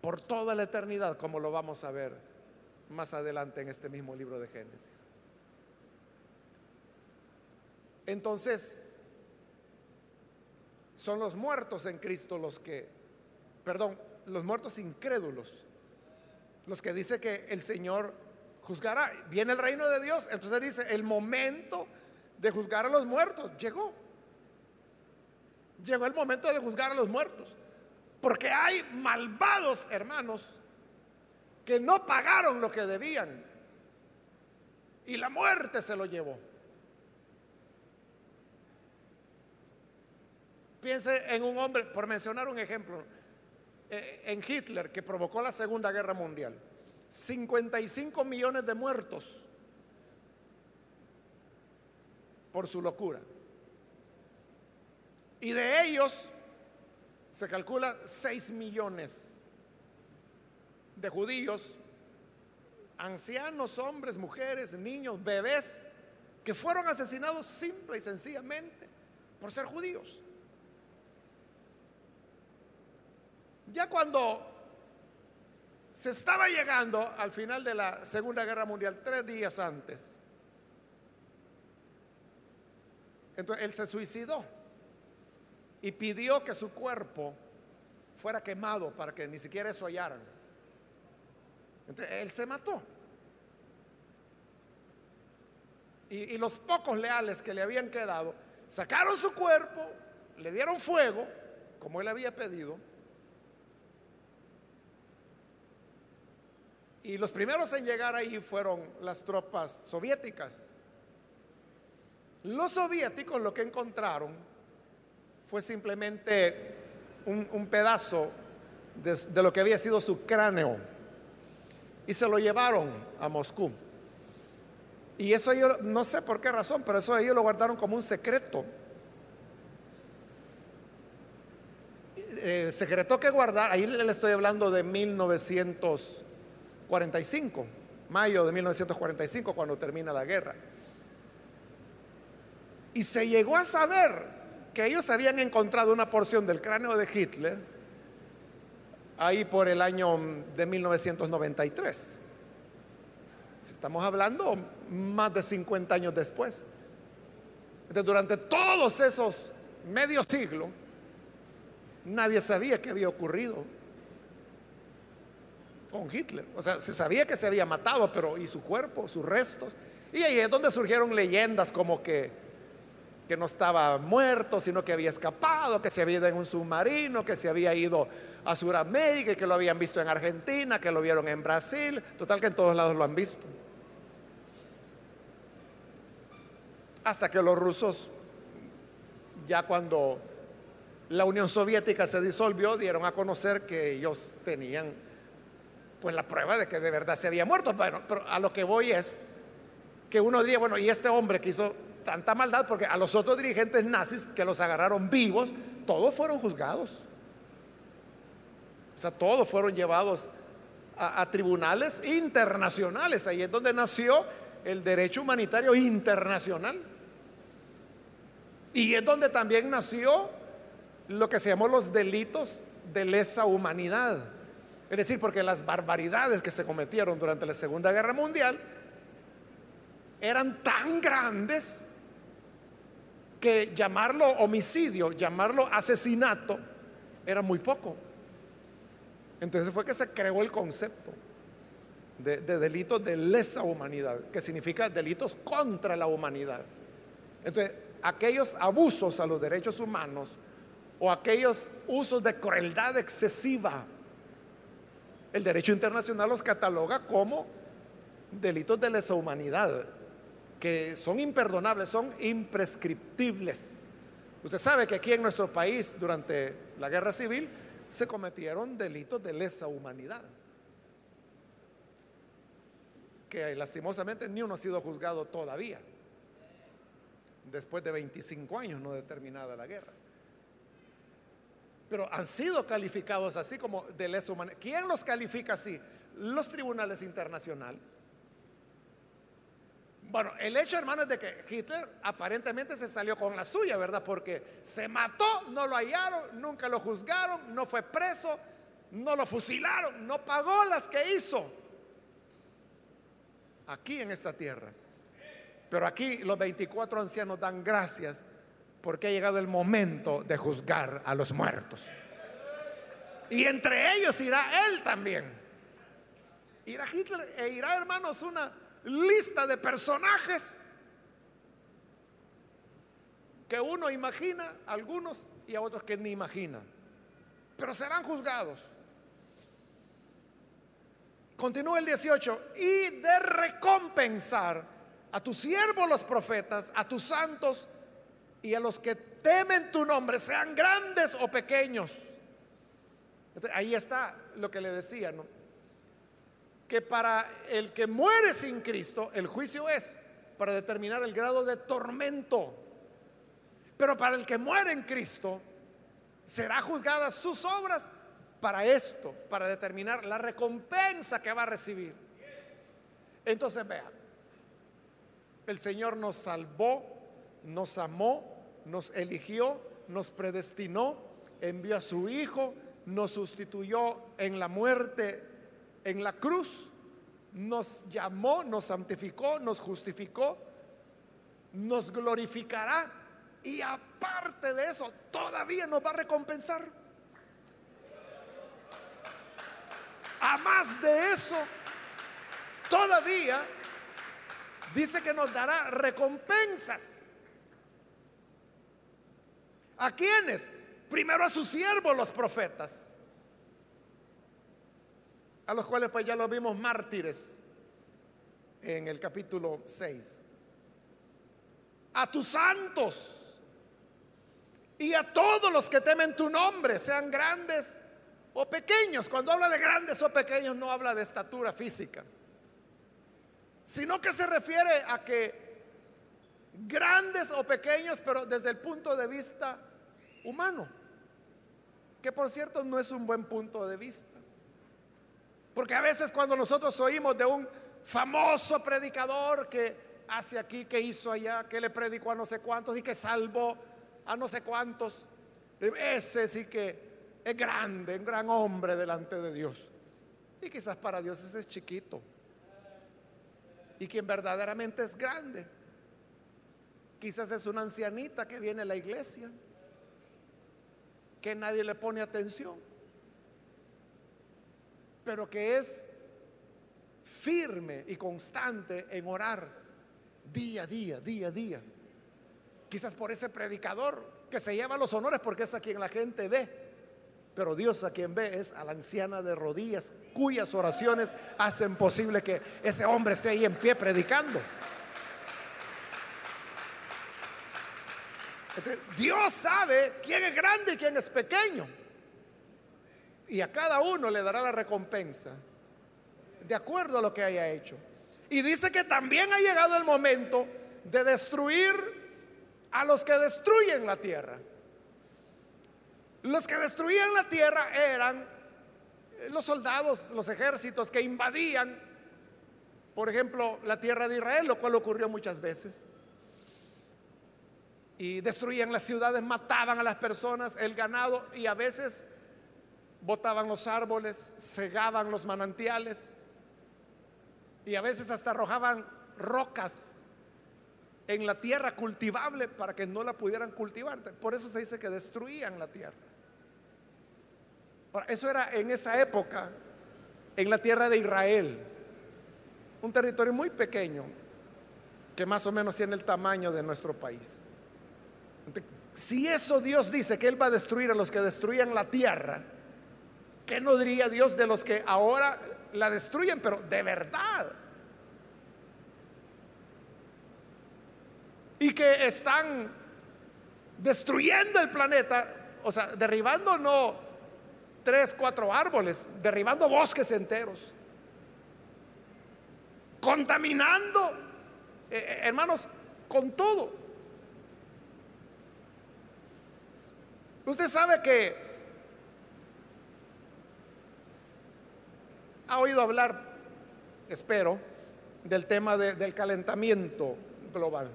por toda la eternidad, como lo vamos a ver más adelante en este mismo libro de Génesis. Entonces, son los muertos en Cristo los que, perdón, los muertos incrédulos, los que dice que el Señor juzgará. Viene el reino de Dios, entonces dice, el momento de juzgar a los muertos llegó. Llegó el momento de juzgar a los muertos. Porque hay malvados hermanos que no pagaron lo que debían. Y la muerte se lo llevó. Piense en un hombre, por mencionar un ejemplo, eh, en Hitler, que provocó la Segunda Guerra Mundial. 55 millones de muertos por su locura. Y de ellos se calcula 6 millones de judíos, ancianos, hombres, mujeres, niños, bebés, que fueron asesinados simple y sencillamente por ser judíos. Ya cuando se estaba llegando al final de la Segunda Guerra Mundial, tres días antes, entonces él se suicidó y pidió que su cuerpo fuera quemado para que ni siquiera eso hallaran. Entonces él se mató. Y, los pocos leales que le habían quedado sacaron su cuerpo, le dieron fuego, como él había pedido, Y los primeros en llegar ahí fueron las tropas soviéticas. Los soviéticos lo que encontraron fue simplemente un, pedazo de, lo que había sido su cráneo y se lo llevaron a Moscú. Y eso ellos, no sé por qué razón, pero eso ellos lo guardaron como un secreto. Eh, secreto que guardar, ahí le estoy hablando de 1900. 45, mayo de 1945, cuando termina la guerra. Y se llegó a saber que ellos habían encontrado una porción del cráneo de Hitler ahí por el año de 1993. Estamos hablando más de 50 años después. Entonces, durante todos esos medio siglo, nadie sabía qué había ocurrido con Hitler. O sea, se sabía que se había matado, pero ¿y su cuerpo, sus restos? Y ahí es donde surgieron leyendas como que, que no estaba muerto, sino que había escapado, que se había ido en un submarino, que se había ido a Sudamérica, que lo habían visto en Argentina, que lo vieron en Brasil, total que en todos lados lo han visto. Hasta que los rusos, ya cuando la Unión Soviética se disolvió, dieron a conocer que ellos tenían pues la prueba de que de verdad se había muerto. Bueno, pero a lo que voy es que uno diría, bueno, y este hombre que hizo tanta maldad, porque a los otros dirigentes nazis que los agarraron vivos, todos fueron juzgados. O sea, todos fueron llevados a, tribunales internacionales. Ahí es donde nació el derecho humanitario internacional. Y es donde también nació lo que se llamó los delitos de lesa humanidad. Es decir, porque las barbaridades que se cometieron durante la Segunda Guerra Mundial eran tan grandes que llamarlo homicidio, llamarlo asesinato, era muy poco. Entonces fue que se creó el concepto de, delitos de lesa humanidad, que significa delitos contra la humanidad. Entonces, aquellos abusos a los derechos humanos o aquellos usos de crueldad excesiva el derecho internacional los cataloga como delitos de lesa humanidad, que son imperdonables, son imprescriptibles. Usted sabe que aquí en nuestro país, durante la guerra civil, se cometieron delitos de lesa humanidad, que lastimosamente ni uno ha sido juzgado todavía, después de 25 años no determinada la guerra pero han sido calificados así como de lesa humanidad. ¿Quién los califica así? Los tribunales internacionales. Bueno, el hecho, hermano, es de que Hitler aparentemente se salió con la suya, ¿verdad? Porque se mató, no lo hallaron, nunca lo juzgaron, no fue preso, no lo fusilaron, no pagó las que hizo aquí en esta tierra. Pero aquí los 24 ancianos dan gracias porque ha llegado el momento de juzgar a los muertos. Y entre ellos irá él también. Irá Hitler e irá, hermanos, una lista de personajes que uno imagina, algunos y a otros que ni imagina. Pero serán juzgados. Continúa el 18. Y de recompensar a tus siervos los profetas, a tus santos y a los que temen tu nombre, sean grandes o pequeños. ahí está lo que le decía, ¿no? Que para el que muere sin Cristo, el juicio es para determinar el grado de tormento. Pero para el que muere en Cristo, será juzgada sus obras para esto, para determinar la recompensa que va a recibir. Entonces, vean, el Señor nos salvó, nos amó, nos eligió, nos predestinó, envió a su Hijo, nos sustituyó en la muerte, en la cruz, nos llamó, nos santificó, nos justificó, nos glorificará y aparte de eso, todavía nos va a recompensar. A más de eso, todavía dice que nos dará recompensas. ¿A quiénes? Primero a sus siervos, los profetas, a los cuales pues ya los vimos mártires en el capítulo 6. A tus santos y a todos los que temen tu nombre, sean grandes o pequeños. Cuando habla de grandes o pequeños no habla de estatura física sino que se refiere a que grandes o pequeños, pero desde el punto de vista humano, que por cierto no es un buen punto de vista. Porque a veces cuando nosotros oímos de un famoso predicador que hace aquí, que hizo allá, que le predicó a no sé cuántos y que salvó a no sé cuántos, ese sí que es grande, un gran hombre delante de Dios. Y quizás para Dios ese es chiquito y quien verdaderamente es grande. Quizás es una ancianita que viene a la iglesia, que nadie le pone atención, pero que es firme y constante en orar día a día, día a día. Quizás por ese predicador que se lleva los honores porque es a quien la gente ve pero Dios a quien ve es a la anciana de rodillas, cuyas oraciones hacen posible que ese hombre esté ahí en pie predicando. Dios sabe quién es grande y quién es pequeño. Y a cada uno le dará la recompensa de acuerdo a lo que haya hecho. Y dice que también ha llegado el momento de destruir a los que destruyen la tierra. Los que destruían la tierra eran los soldados, los ejércitos que invadían, por ejemplo, la tierra de Israel, lo cual ocurrió muchas veces. Y destruían las ciudades, mataban a las personas, el ganado y a veces botaban los árboles, cegaban los manantiales y a veces hasta arrojaban rocas en la tierra cultivable para que no la pudieran cultivar. Por eso se dice que destruían la tierra eso era en esa época en la tierra de Israel, un territorio muy pequeño que más o menos tiene el tamaño de nuestro país. Si eso Dios dice que Él va a destruir a los que destruyan la tierra, ¿qué no diría Dios de los que ahora la destruyen, pero de verdad? Y que están destruyendo el planeta, o sea, derribando no tres, cuatro árboles, derribando bosques enteros, contaminando, eh, eh, hermanos, con todo. Usted sabe que ha oído hablar, espero, del tema del calentamiento global,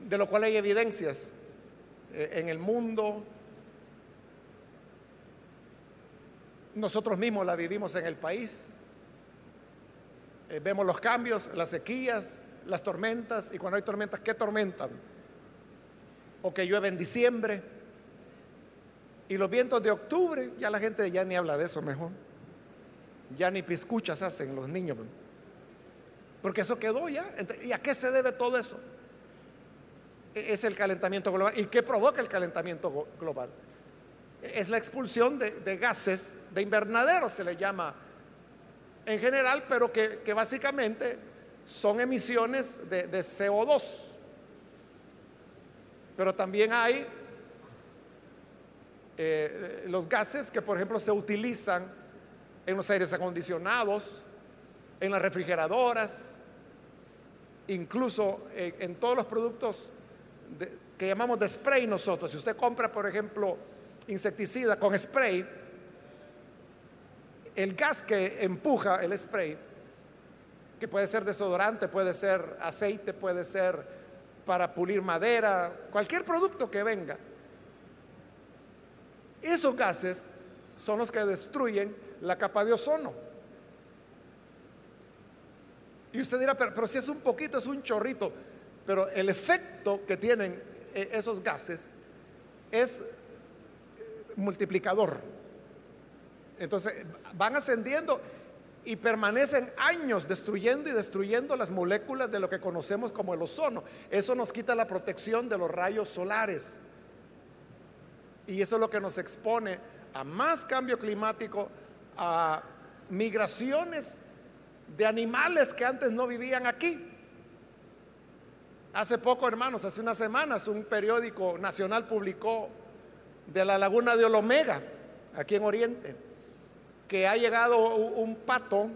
de lo cual hay evidencias eh, en el mundo. Nosotros mismos la vivimos en el país. Eh, vemos los cambios, las sequías, las tormentas, y cuando hay tormentas, ¿qué tormentan? O que llueve en diciembre. Y los vientos de octubre, ya la gente ya ni habla de eso mejor. Ya ni piscuchas hacen los niños. Porque eso quedó ya. ¿Y a qué se debe todo eso? E-, es el calentamiento global. ¿Y qué provoca el calentamiento global? Es la expulsión de, gases de invernadero, se le llama en general, pero que, básicamente son emisiones de, de CO2. Pero también hay eh, los gases que, por ejemplo, se utilizan en los aires acondicionados, en las refrigeradoras, incluso en, todos los productos que llamamos de spray nosotros. Si usted compra, por ejemplo, insecticida con spray, el gas que empuja el spray, que puede ser desodorante, puede ser aceite, puede ser para pulir madera, cualquier producto que venga, esos gases son los que destruyen la capa de ozono. Y usted dirá, pero, si es un poquito, es un chorrito, pero el efecto que tienen eh, esos gases es multiplicador. Entonces van ascendiendo y permanecen años destruyendo y destruyendo las moléculas de lo que conocemos como el ozono. Eso nos quita la protección de los rayos solares. Y eso es lo que nos expone a más cambio climático, a migraciones de animales que antes no vivían aquí. Hace poco, hermanos, hace unas semanas, un periódico nacional publicó de la laguna de Olomega, aquí en Oriente, que ha llegado un pato.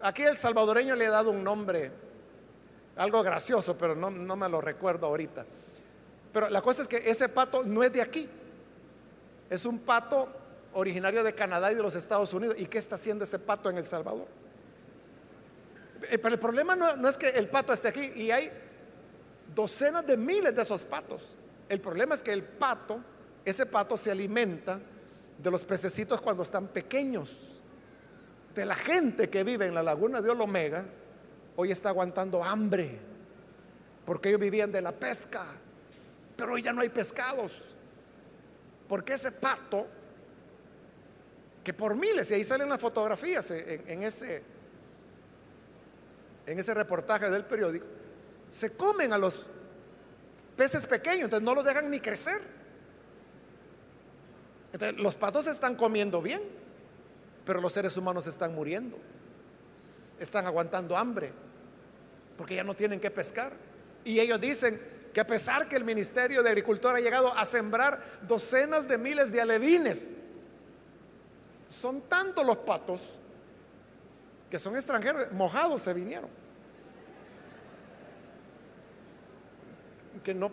Aquí el salvadoreño le ha dado un nombre, algo gracioso, pero no, no me lo recuerdo ahorita. Pero la cosa es que ese pato no es de aquí. Es un pato originario de Canadá y de los Estados Unidos. ¿Y qué está haciendo ese pato en El Salvador? Eh, pero el problema no, es que el pato esté aquí y hay docenas de miles de esos patos. El problema es que el pato, ese pato se alimenta de los pececitos cuando están pequeños. De la gente que vive en la laguna de Olomega, hoy está aguantando hambre, porque ellos vivían de la pesca pero hoy ya no hay pescados. Porque ese pato, que por miles, y ahí salen las fotografías en, ese, en ese reportaje del periódico, se comen a los peces pequeños, entonces no los dejan ni crecer. Entonces, los patos están comiendo bien, pero los seres humanos están muriendo, están aguantando hambre, porque ya no tienen que pescar. Y ellos dicen, que a pesar que el Ministerio de Agricultura ha llegado a sembrar docenas de miles de alevines, son tantos los patos que son extranjeros, mojados se vinieron. Que no,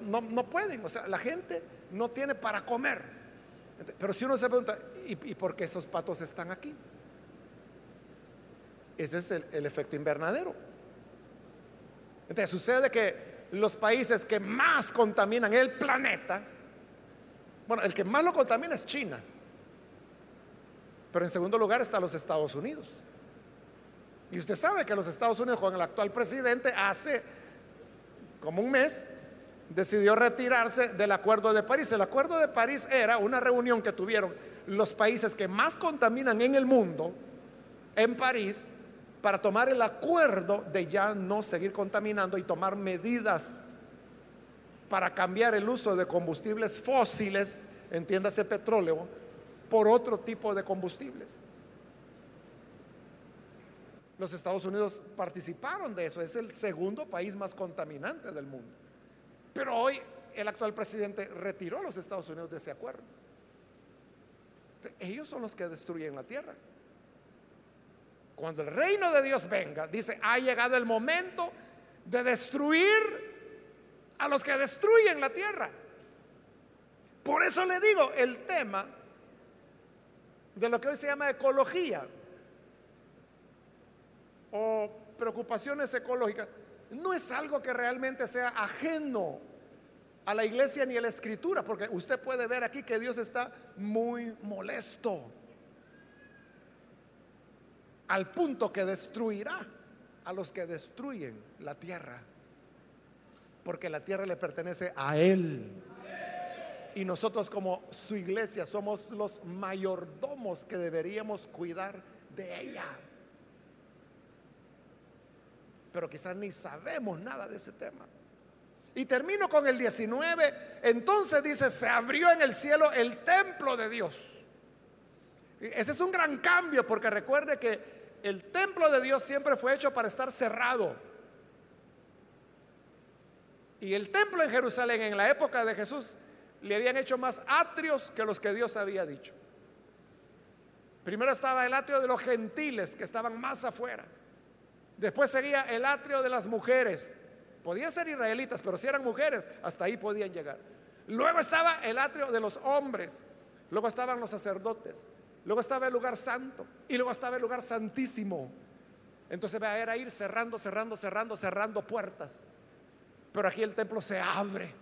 pueden, o sea, la gente no tiene para comer. Pero si uno se pregunta, ¿y, por qué esos patos están aquí? Ese es el efecto invernadero. Entonces sucede que los países que más contaminan el planeta, bueno, el que más lo contamina es China, pero en segundo lugar está los Estados Unidos. Y usted sabe que los Estados Unidos con el actual presidente hace como un mes decidió retirarse del Acuerdo de París. El Acuerdo de París era una reunión que tuvieron los países que más contaminan en el mundo en París para tomar el acuerdo de ya no seguir contaminando y tomar medidas para cambiar el uso de combustibles fósiles, entiéndase petróleo, por otro tipo de combustibles. Los Estados Unidos participaron de eso, es el segundo país más contaminante del mundo. Pero hoy el actual presidente retiró a los Estados Unidos de ese acuerdo. Ellos son los que destruyen la tierra. Cuando el reino de Dios venga, dice, ha llegado el momento de destruir a los que destruyen la tierra. Por eso le digo, el tema de lo que hoy se llama ecología o preocupaciones ecológicas, no es algo que realmente sea ajeno a la iglesia ni a la escritura, porque usted puede ver aquí que Dios está muy molesto, al punto que destruirá a los que destruyen la tierra, porque la tierra le pertenece a Él. Y nosotros como su iglesia somos los mayordomos que deberíamos cuidar de ella. Pero quizás ni sabemos nada de ese tema. Y termino con el 19. Entonces dice, se abrió en el cielo el templo de Dios. Ese es un gran cambio porque recuerde que el templo de Dios siempre fue hecho para estar cerrado. Y el templo en Jerusalén en la época de Jesús le habían hecho más atrios que los que Dios había dicho. Primero estaba el atrio de los gentiles que estaban más afuera. Después seguía el atrio de las mujeres Podían ser israelitas, pero si eran mujeres, hasta ahí podían llegar. Luego estaba el atrio de los hombres, luego estaban los sacerdotes, luego estaba el lugar santo y luego estaba el lugar santísimo. Entonces era ir cerrando, cerrando, cerrando, cerrando puertas. Pero aquí el templo se abre.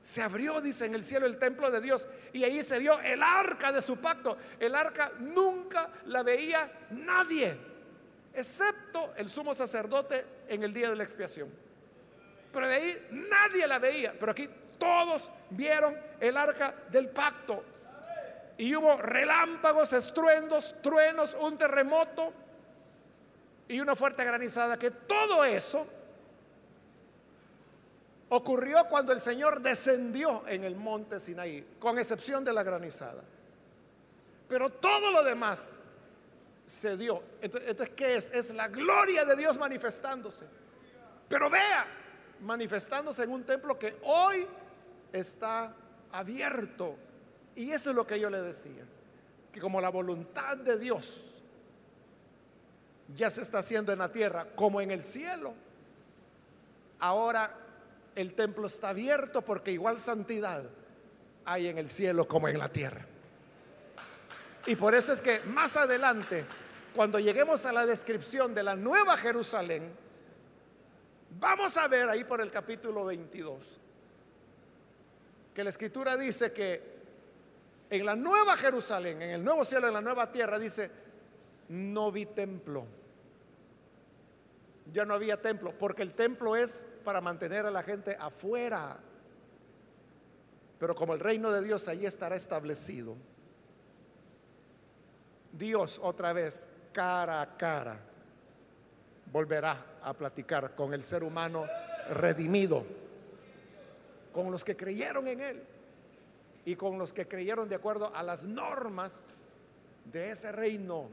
Se abrió, dice, en el cielo el templo de Dios. Y ahí se vio el arca de su pacto. El arca nunca la veía nadie excepto el sumo sacerdote en el día de la expiación. Pero de ahí nadie la veía, pero aquí todos vieron el arca del pacto. Y hubo relámpagos, estruendos, truenos, un terremoto y una fuerte granizada, que todo eso ocurrió cuando el Señor descendió en el monte Sinaí, con excepción de la granizada. Pero todo lo demás se dio. Entonces, ¿qué es? Es la gloria de Dios manifestándose. Pero vea, manifestándose en un templo que hoy está abierto. Y eso es lo que yo le decía, que como la voluntad de Dios ya se está haciendo en la tierra como en el cielo, ahora el templo está abierto porque igual santidad hay en el cielo como en la tierra. Y por eso es que más adelante, cuando lleguemos a la descripción de la nueva Jerusalén, vamos a ver ahí por el capítulo 22, que la escritura dice que en la nueva Jerusalén, en el nuevo cielo, en la nueva tierra, dice, no vi templo. Ya no había templo, porque el templo es para mantener a la gente afuera. Pero como el reino de Dios allí estará establecido, Dios otra vez, cara a cara, volverá a platicar con el ser humano redimido, con los que creyeron en Él y con los que creyeron de acuerdo a las normas de ese reino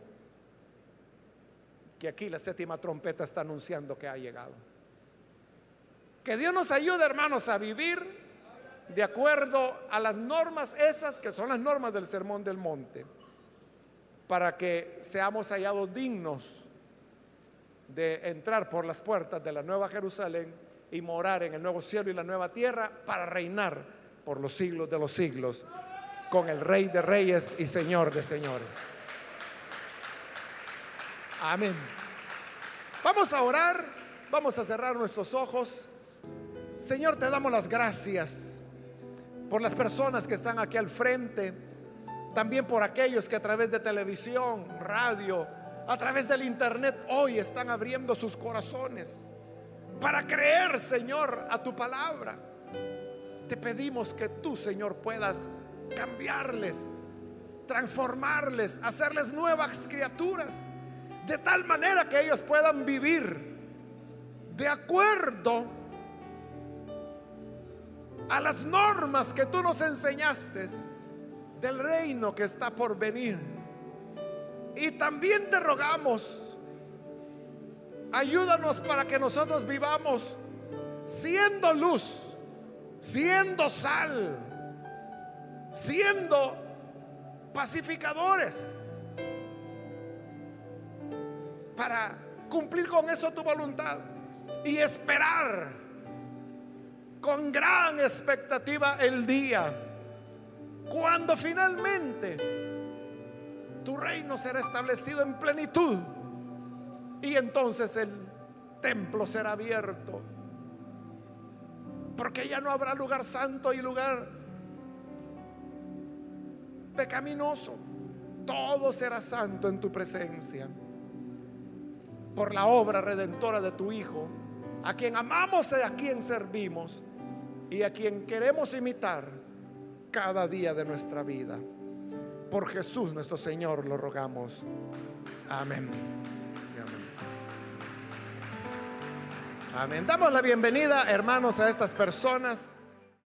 que aquí la séptima trompeta está anunciando que ha llegado. Que Dios nos ayude, hermanos, a vivir de acuerdo a las normas esas que son las normas del Sermón del Monte para que seamos hallados dignos de entrar por las puertas de la nueva Jerusalén y morar en el nuevo cielo y la nueva tierra para reinar por los siglos de los siglos con el Rey de Reyes y Señor de Señores. Amén. Vamos a orar, vamos a cerrar nuestros ojos. Señor, te damos las gracias por las personas que están aquí al frente también por aquellos que a través de televisión, radio, a través del internet hoy están abriendo sus corazones para creer, Señor, a tu palabra. Te pedimos que tú, Señor, puedas cambiarles, transformarles, hacerles nuevas criaturas, de tal manera que ellos puedan vivir de acuerdo a las normas que tú nos enseñaste del reino que está por venir. Y también te rogamos, ayúdanos para que nosotros vivamos siendo luz, siendo sal, siendo pacificadores, para cumplir con eso tu voluntad y esperar con gran expectativa el día cuando finalmente tu reino será establecido en plenitud Y entonces el templo será abierto. Porque ya no habrá lugar santo y lugar pecaminoso. Todo será santo en tu presencia. Por la obra redentora de tu Hijo, a quien amamos y a quien servimos y a quien queremos imitar cada día de nuestra vida. Por Jesús nuestro Señor lo rogamos. Amén. Amén. Damos la bienvenida, hermanos, a estas personas